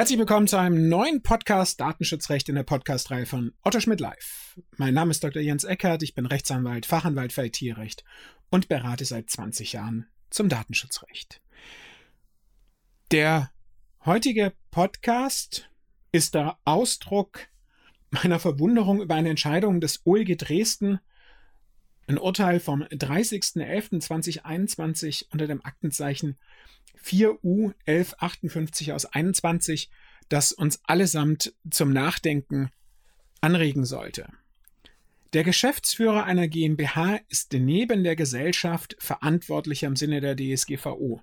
Herzlich willkommen zu einem neuen Podcast Datenschutzrecht in der Podcastreihe von Otto Schmidt Live. Mein Name ist Dr. Jens Eckert, ich bin Rechtsanwalt, Fachanwalt für IT-Recht und berate seit 20 Jahren zum Datenschutzrecht. Der heutige Podcast ist der Ausdruck meiner Verwunderung über eine Entscheidung des OLG Dresden, ein Urteil vom 30.11.2021 unter dem Aktenzeichen 4U 1158 aus 21, das uns allesamt zum Nachdenken anregen sollte. Der Geschäftsführer einer GmbH ist neben der Gesellschaft verantwortlicher im Sinne der DSGVO,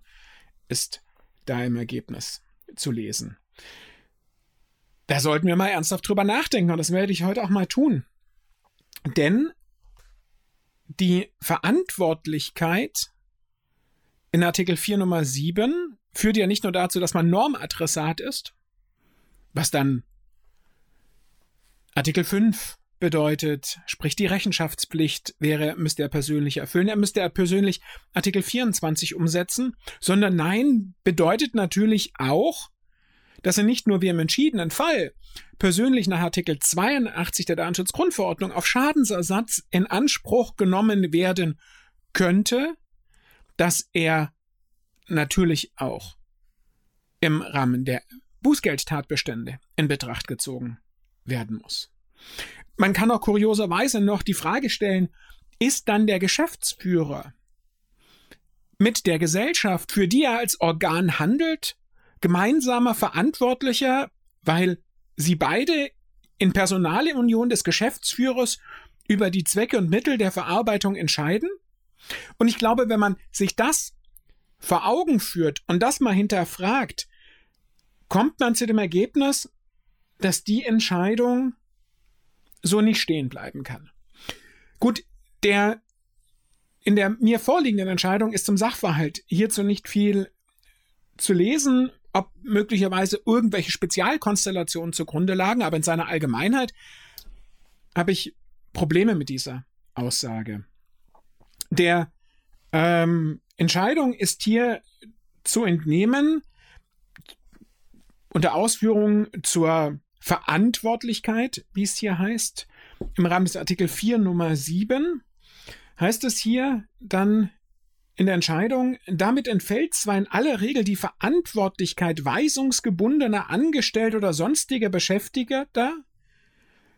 ist da im Ergebnis zu lesen. Da sollten wir mal ernsthaft drüber nachdenken und das werde ich heute auch mal tun. Denn die Verantwortlichkeit in Artikel 4 Nummer 7 führt ja nicht nur dazu, dass man Normadressat ist, was dann Artikel 5 bedeutet, sprich die Rechenschaftspflicht wäre, müsste er persönlich erfüllen. Er müsste er persönlich Artikel 24 umsetzen, sondern nein, bedeutet natürlich auch, dass er nicht nur wie im entschiedenen Fall persönlich nach Artikel 82 der Datenschutzgrundverordnung auf Schadensersatz in Anspruch genommen werden könnte, dass er natürlich auch im Rahmen der Bußgeldtatbestände in Betracht gezogen werden muss. Man kann auch kurioserweise noch die Frage stellen, ist dann der Geschäftsführer mit der Gesellschaft, für die er als Organ handelt, gemeinsamer Verantwortlicher, weil sie beide in Personalunion des Geschäftsführers über die Zwecke und Mittel der Verarbeitung entscheiden? Und ich glaube, wenn man sich das vor Augen führt und das mal hinterfragt, kommt man zu dem Ergebnis, dass die Entscheidung so nicht stehen bleiben kann. Gut, der in der mir vorliegenden Entscheidung ist zum Sachverhalt hierzu nicht viel zu lesen, ob möglicherweise irgendwelche Spezialkonstellationen zugrunde lagen, aber in seiner Allgemeinheit habe ich Probleme mit dieser Aussage. Der ähm, Entscheidung ist hier zu entnehmen unter Ausführung zur Verantwortlichkeit, wie es hier heißt, im Rahmen des Artikel 4 Nummer 7, heißt es hier dann in der Entscheidung, damit entfällt zwar in aller Regel die Verantwortlichkeit weisungsgebundener Angestellter oder sonstiger Beschäftigter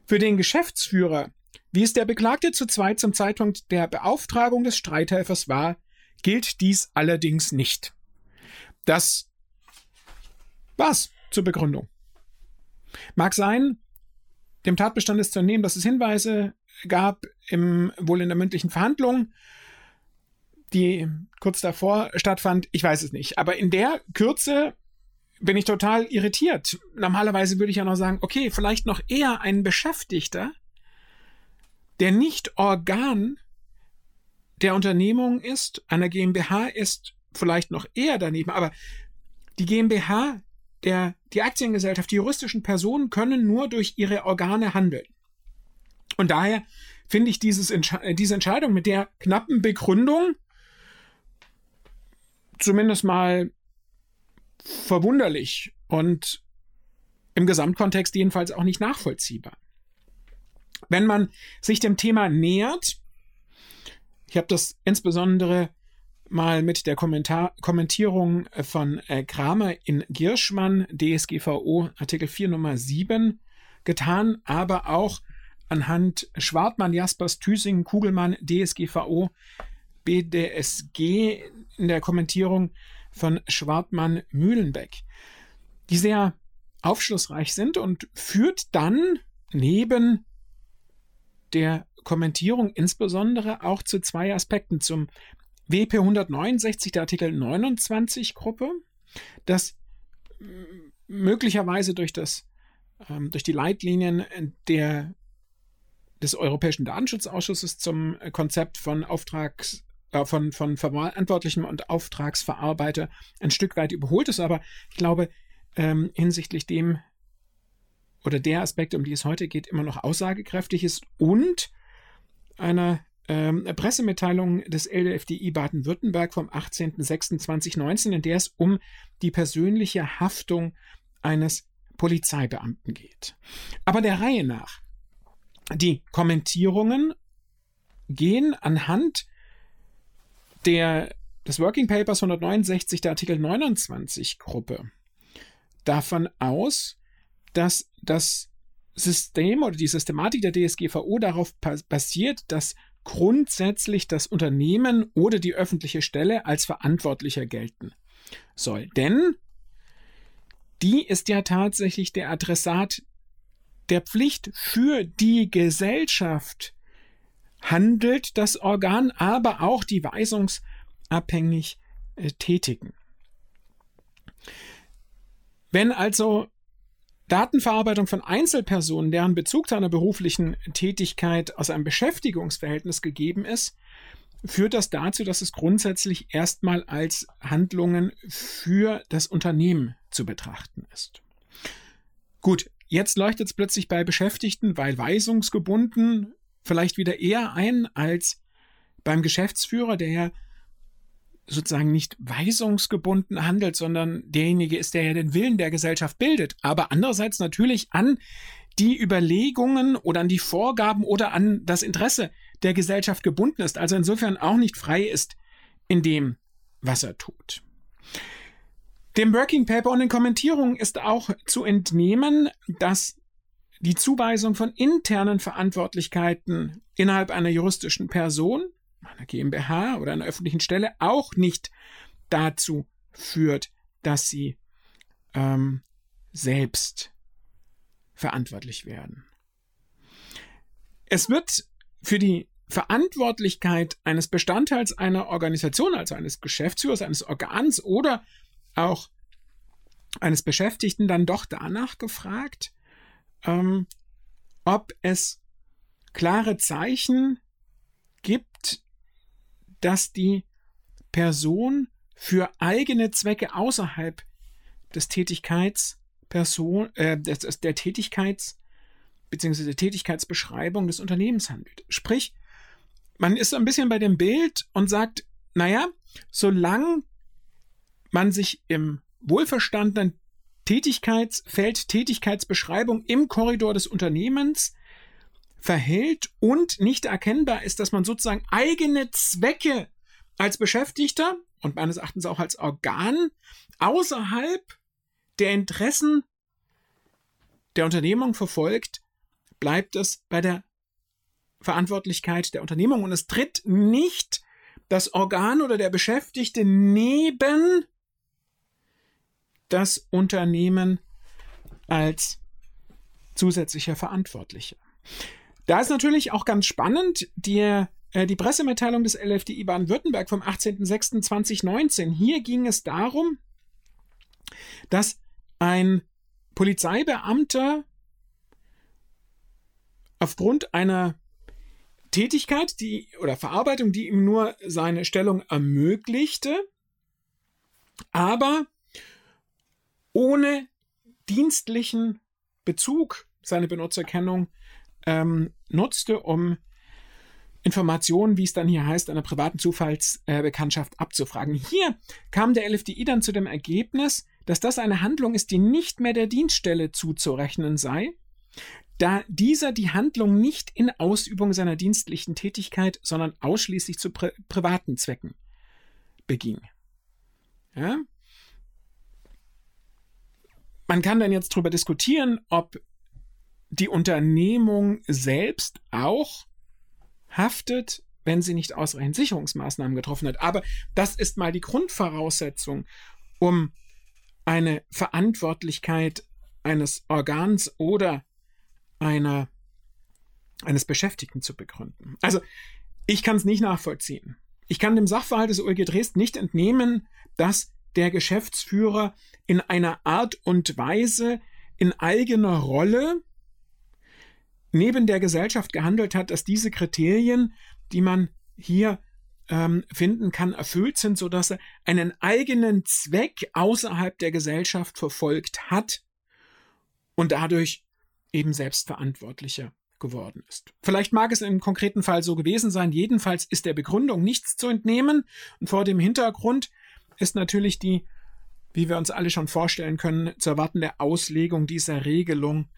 für den Geschäftsführer wie es der Beklagte zu zweit zum Zeitpunkt der Beauftragung des Streithelfers war, gilt dies allerdings nicht. Das war's zur Begründung. Mag sein, dem Tatbestand ist zu entnehmen, dass es Hinweise gab, im, wohl in der mündlichen Verhandlung, die kurz davor stattfand. Ich weiß es nicht. Aber in der Kürze bin ich total irritiert. Normalerweise würde ich ja noch sagen, okay, vielleicht noch eher ein Beschäftigter, der nicht Organ der Unternehmung ist, einer GmbH ist vielleicht noch eher daneben, aber die GmbH, der, die Aktiengesellschaft, die juristischen Personen können nur durch ihre Organe handeln. Und daher finde ich dieses, diese Entscheidung mit der knappen Begründung zumindest mal verwunderlich und im Gesamtkontext jedenfalls auch nicht nachvollziehbar. Wenn man sich dem Thema nähert, ich habe das insbesondere mal mit der Kommentar Kommentierung von äh, Kramer in Girschmann, DSGVO Artikel 4 Nummer 7 getan, aber auch anhand Schwartmann, Jaspers, Thüsingen, Kugelmann, DSGVO, BDSG in der Kommentierung von Schwartmann, Mühlenbeck, die sehr aufschlussreich sind und führt dann neben der Kommentierung insbesondere auch zu zwei Aspekten. Zum WP 169 der Artikel 29 Gruppe, das möglicherweise durch das ähm, durch die Leitlinien der des Europäischen Datenschutzausschusses zum Konzept von Auftrags äh, von, von Verantwortlichem und Auftragsverarbeiter ein Stück weit überholt ist, aber ich glaube, ähm, hinsichtlich dem oder der Aspekte, um die es heute geht, immer noch aussagekräftig ist und einer ähm, Pressemitteilung des LDFDI Baden-Württemberg vom 18.06.2019, in der es um die persönliche Haftung eines Polizeibeamten geht. Aber der Reihe nach. Die Kommentierungen gehen anhand der, des Working Papers 169 der Artikel 29 Gruppe davon aus, dass das System oder die Systematik der DSGVO darauf basiert, dass grundsätzlich das Unternehmen oder die öffentliche Stelle als verantwortlicher gelten soll. Denn die ist ja tatsächlich der Adressat der Pflicht für die Gesellschaft handelt das Organ, aber auch die weisungsabhängig äh, tätigen. Wenn also Datenverarbeitung von Einzelpersonen, deren Bezug zu einer beruflichen Tätigkeit aus einem Beschäftigungsverhältnis gegeben ist, führt das dazu, dass es grundsätzlich erstmal als Handlungen für das Unternehmen zu betrachten ist. Gut, jetzt leuchtet es plötzlich bei Beschäftigten, weil weisungsgebunden vielleicht wieder eher ein als beim Geschäftsführer, der ja sozusagen nicht weisungsgebunden handelt, sondern derjenige ist, der ja den Willen der Gesellschaft bildet, aber andererseits natürlich an die Überlegungen oder an die Vorgaben oder an das Interesse der Gesellschaft gebunden ist, also insofern auch nicht frei ist in dem, was er tut. Dem Working Paper und den Kommentierungen ist auch zu entnehmen, dass die Zuweisung von internen Verantwortlichkeiten innerhalb einer juristischen Person einer GmbH oder einer öffentlichen Stelle auch nicht dazu führt, dass sie ähm, selbst verantwortlich werden. Es wird für die Verantwortlichkeit eines Bestandteils einer Organisation, also eines Geschäftsführers, eines Organs oder auch eines Beschäftigten dann doch danach gefragt, ähm, ob es klare Zeichen gibt, dass die Person für eigene Zwecke außerhalb des Tätigkeitsperson, äh, des, der Tätigkeits- bzw. der Tätigkeitsbeschreibung des Unternehmens handelt. Sprich, man ist so ein bisschen bei dem Bild und sagt, naja, solange man sich im wohlverstandenen Tätigkeitsfeld, Tätigkeitsbeschreibung im Korridor des Unternehmens verhält und nicht erkennbar ist, dass man sozusagen eigene Zwecke als Beschäftigter und meines Erachtens auch als Organ außerhalb der Interessen der Unternehmung verfolgt, bleibt es bei der Verantwortlichkeit der Unternehmung und es tritt nicht das Organ oder der Beschäftigte neben das Unternehmen als zusätzlicher Verantwortlicher. Da ist natürlich auch ganz spannend die, äh, die Pressemitteilung des LFDI Baden-Württemberg vom 18.06.2019. Hier ging es darum, dass ein Polizeibeamter aufgrund einer Tätigkeit, die oder Verarbeitung, die ihm nur seine Stellung ermöglichte, aber ohne dienstlichen Bezug seine Benutzerkennung ähm, nutzte, um Informationen, wie es dann hier heißt, einer privaten Zufallsbekanntschaft äh, abzufragen. Hier kam der LFDI dann zu dem Ergebnis, dass das eine Handlung ist, die nicht mehr der Dienststelle zuzurechnen sei, da dieser die Handlung nicht in Ausübung seiner dienstlichen Tätigkeit, sondern ausschließlich zu pri privaten Zwecken beging. Ja? Man kann dann jetzt darüber diskutieren, ob die Unternehmung selbst auch haftet, wenn sie nicht ausreichend Sicherungsmaßnahmen getroffen hat. Aber das ist mal die Grundvoraussetzung, um eine Verantwortlichkeit eines Organs oder einer, eines Beschäftigten zu begründen. Also, ich kann es nicht nachvollziehen. Ich kann dem Sachverhalt des OLG Dresden nicht entnehmen, dass der Geschäftsführer in einer Art und Weise in eigener Rolle neben der Gesellschaft gehandelt hat, dass diese Kriterien, die man hier ähm, finden kann, erfüllt sind, sodass er einen eigenen Zweck außerhalb der Gesellschaft verfolgt hat und dadurch eben selbstverantwortlicher geworden ist. Vielleicht mag es im konkreten Fall so gewesen sein, jedenfalls ist der Begründung nichts zu entnehmen und vor dem Hintergrund ist natürlich die, wie wir uns alle schon vorstellen können, zu erwartende Auslegung dieser Regelung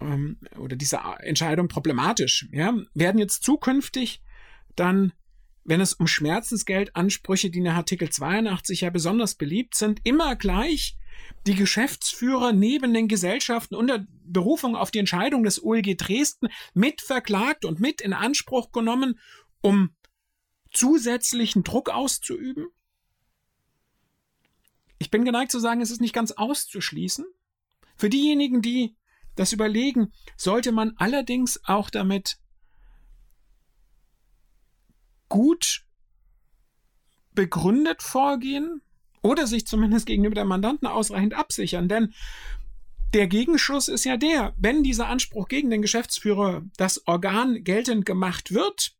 ähm, oder dieser Entscheidung problematisch. Ja? Werden jetzt zukünftig dann wenn es um Schmerzensgeldansprüche, die nach Artikel 82 ja besonders beliebt sind, immer gleich die Geschäftsführer neben den Gesellschaften unter Berufung auf die Entscheidung des OLG Dresden mit verklagt und mit in Anspruch genommen, um zusätzlichen Druck auszuüben? Ich bin geneigt zu sagen, es ist nicht ganz auszuschließen. Für diejenigen, die das überlegen, sollte man allerdings auch damit gut begründet vorgehen oder sich zumindest gegenüber der Mandanten ausreichend absichern. Denn der Gegenschuss ist ja der, wenn dieser Anspruch gegen den Geschäftsführer das Organ geltend gemacht wird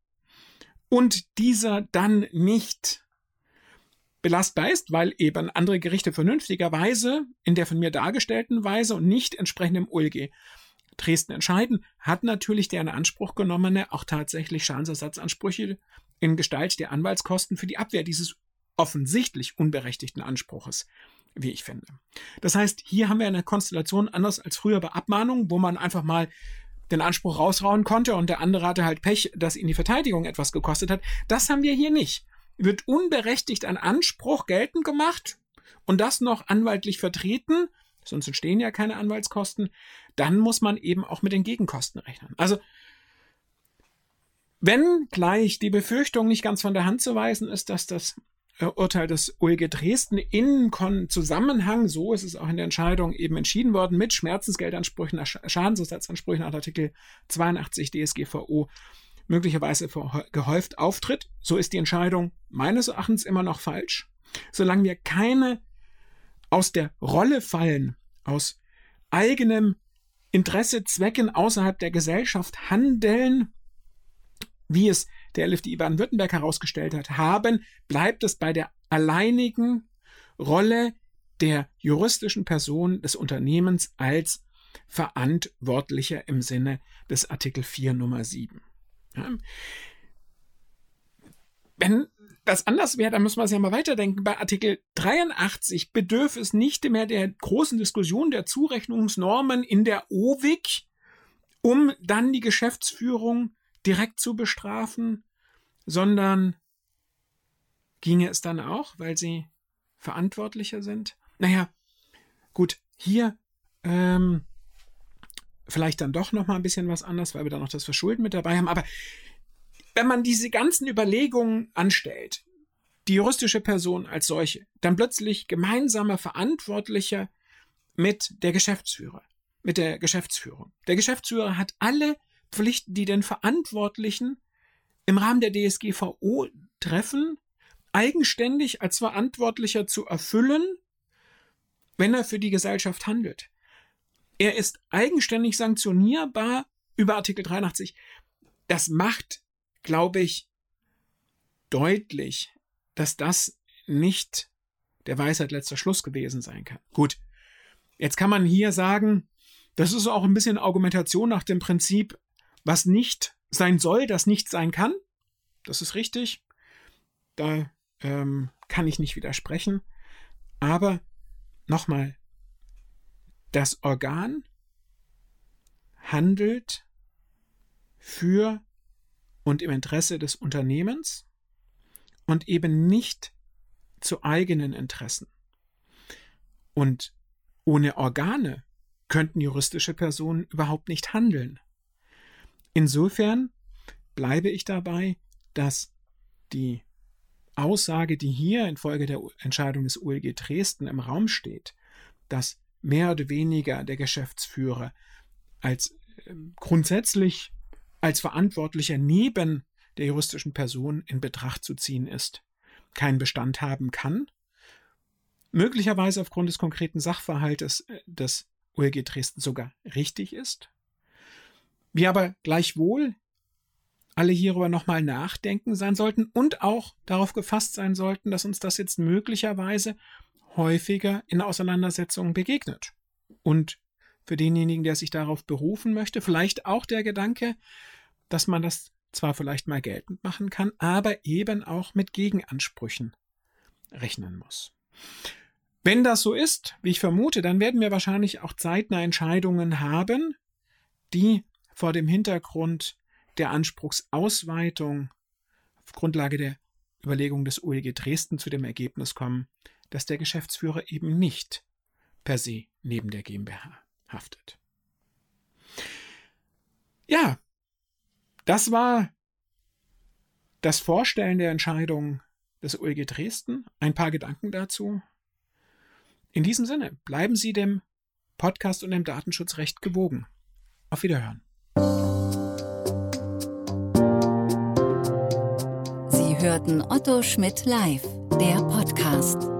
und dieser dann nicht belastbar ist, weil eben andere Gerichte vernünftigerweise in der von mir dargestellten Weise und nicht entsprechend im OLG Dresden entscheiden, hat natürlich der in Anspruch genommene auch tatsächlich Schadensersatzansprüche in Gestalt der Anwaltskosten für die Abwehr dieses offensichtlich unberechtigten Anspruches, wie ich finde. Das heißt, hier haben wir eine Konstellation anders als früher bei Abmahnungen, wo man einfach mal den Anspruch rausrauen konnte und der andere hatte halt Pech, dass ihn die Verteidigung etwas gekostet hat. Das haben wir hier nicht. Wird unberechtigt ein Anspruch geltend gemacht und das noch anwaltlich vertreten, sonst entstehen ja keine Anwaltskosten, dann muss man eben auch mit den Gegenkosten rechnen. Also wenn gleich die Befürchtung nicht ganz von der Hand zu weisen ist, dass das äh, Urteil des OLG Dresden in Zusammenhang, so ist es auch in der Entscheidung eben entschieden worden, mit Schmerzensgeldansprüchen, Schadensersatzansprüchen nach Artikel 82 DSGVO möglicherweise gehäuft auftritt, so ist die Entscheidung meines Erachtens immer noch falsch. Solange wir keine aus der Rolle fallen, aus eigenem Interesse, Zwecken außerhalb der Gesellschaft handeln, wie es der LFDI Baden-Württemberg herausgestellt hat, haben, bleibt es bei der alleinigen Rolle der juristischen Person des Unternehmens als Verantwortlicher im Sinne des Artikel 4 Nummer 7. Wenn das anders wäre, dann müssen wir es ja mal weiterdenken. Bei Artikel 83 bedürfe es nicht mehr der großen Diskussion der Zurechnungsnormen in der OWIG, um dann die Geschäftsführung direkt zu bestrafen, sondern ginge es dann auch, weil sie verantwortlicher sind? Naja, gut, hier ähm, vielleicht dann doch noch mal ein bisschen was anders, weil wir da noch das Verschulden mit dabei haben. Aber wenn man diese ganzen Überlegungen anstellt, die juristische Person als solche, dann plötzlich gemeinsamer Verantwortlicher mit der Geschäftsführer, mit der Geschäftsführung. Der Geschäftsführer hat alle Pflichten, die den Verantwortlichen im Rahmen der DSGVO treffen, eigenständig als Verantwortlicher zu erfüllen, wenn er für die Gesellschaft handelt. Er ist eigenständig sanktionierbar über Artikel 83. Das macht, glaube ich, deutlich, dass das nicht der Weisheit letzter Schluss gewesen sein kann. Gut, jetzt kann man hier sagen, das ist auch ein bisschen Argumentation nach dem Prinzip, was nicht sein soll, das nicht sein kann. Das ist richtig. Da ähm, kann ich nicht widersprechen. Aber nochmal, das Organ handelt für und im Interesse des Unternehmens und eben nicht zu eigenen Interessen. Und ohne Organe könnten juristische Personen überhaupt nicht handeln. Insofern bleibe ich dabei, dass die Aussage, die hier infolge der Entscheidung des ULG Dresden im Raum steht, dass mehr oder weniger der Geschäftsführer als äh, grundsätzlich als Verantwortlicher neben der juristischen Person in Betracht zu ziehen ist, keinen Bestand haben kann, möglicherweise aufgrund des konkreten Sachverhaltes äh, des ULG Dresden sogar richtig ist, Wir aber gleichwohl alle hierüber nochmal nachdenken sein sollten und auch darauf gefasst sein sollten, dass uns das jetzt möglicherweise häufiger in Auseinandersetzungen begegnet. Und für denjenigen, der sich darauf berufen möchte, vielleicht auch der Gedanke, dass man das zwar vielleicht mal geltend machen kann, aber eben auch mit Gegenansprüchen rechnen muss. Wenn das so ist, wie ich vermute, dann werden wir wahrscheinlich auch zeitnah Entscheidungen haben, die vor dem Hintergrund der Anspruchsausweitung auf Grundlage der Überlegung des OEG Dresden zu dem Ergebnis kommen, dass der Geschäftsführer eben nicht per se neben der GmbH haftet. Ja, das war das Vorstellen der Entscheidung des OEG Dresden. Ein paar Gedanken dazu. In diesem Sinne, bleiben Sie dem Podcast und dem Datenschutzrecht gewogen. Auf Wiederhören. Sie hörten Otto Schmidt live, der Podcast.